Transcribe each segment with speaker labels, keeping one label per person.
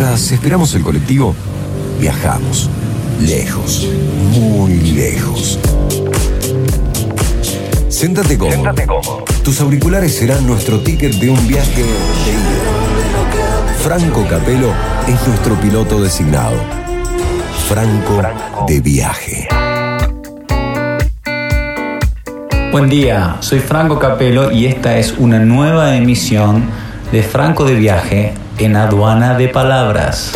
Speaker 1: Mientras esperamos el colectivo, viajamos. Lejos, muy lejos. Siéntate cómodo.
Speaker 2: Siéntate cómodo.
Speaker 1: Tus auriculares serán nuestro ticket de un viaje de ida. Franco Capelo es nuestro piloto designado. Franco,
Speaker 2: Franco.
Speaker 1: de viaje.
Speaker 3: Buen día, soy Franco Capelo y esta es una nueva emisión de Franco de Viaje en Aduana de Palabras.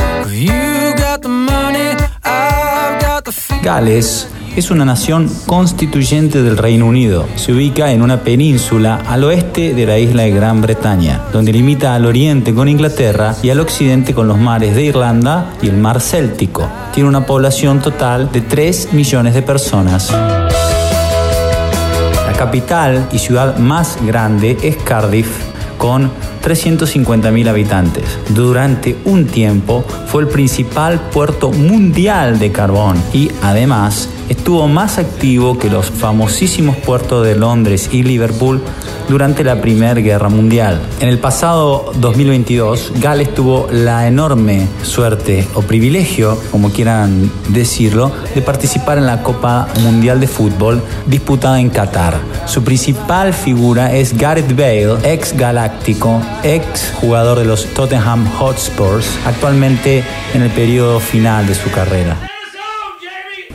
Speaker 3: Gales es una nación constituyente del Reino Unido. Se ubica en una península al oeste de la isla de Gran Bretaña, donde limita al oriente con Inglaterra y al occidente con los mares de Irlanda y el mar Céltico. Tiene una población total de 3 millones de personas. La capital y ciudad más grande es Cardiff, con 350.000 habitantes. Durante un tiempo fue el principal puerto mundial de carbón y además estuvo más activo que los famosísimos puertos de Londres y Liverpool durante la Primera Guerra Mundial. En el pasado 2022, Gales tuvo la enorme suerte o privilegio, como quieran decirlo, de participar en la Copa Mundial de Fútbol disputada en Qatar. Su principal figura es Gareth Bale, ex galáctico, ex jugador de los Tottenham Hotspurs, actualmente en el periodo final de su carrera.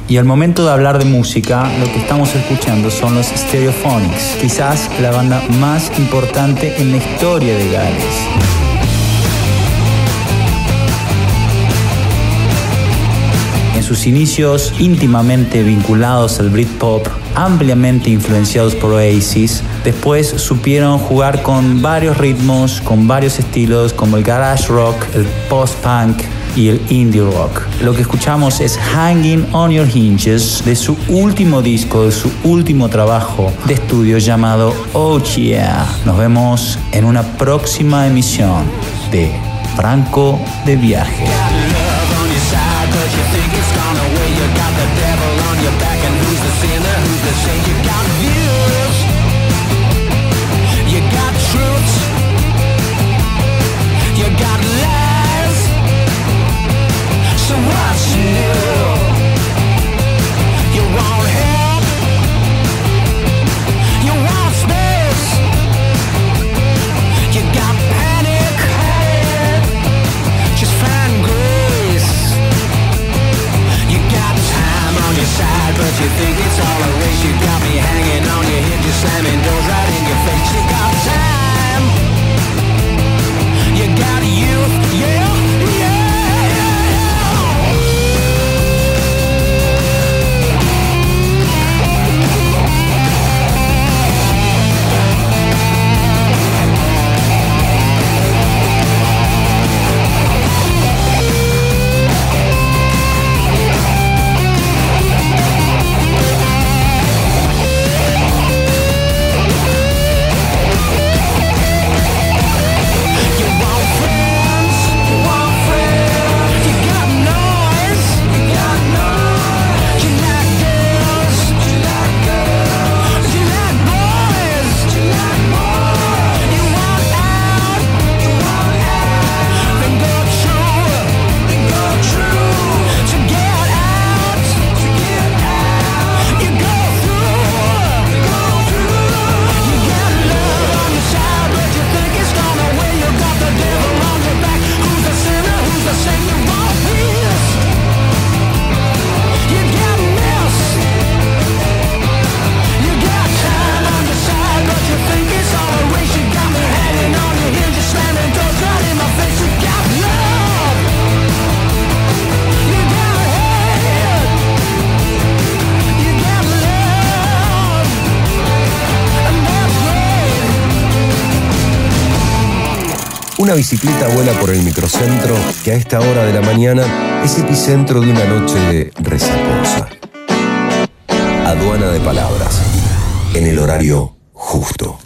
Speaker 3: Y al momento de hablar de música, lo que estamos escuchando son los Stereophonics, quizás la banda más importante en la historia de Gales. En sus inicios íntimamente vinculados al Britpop, ampliamente influenciados por Oasis, después supieron jugar con varios ritmos, con varios estilos como el garage rock, el post-punk y el indie rock. Lo que escuchamos es Hanging on Your Hinges de su último disco, de su último trabajo de estudio llamado Oh Yeah. Nos vemos en una próxima emisión de Franco de Viaje.
Speaker 1: Una bicicleta vuela por el microcentro que a esta hora de la mañana es epicentro de una noche de resacosa. Aduana de palabras. En el horario justo.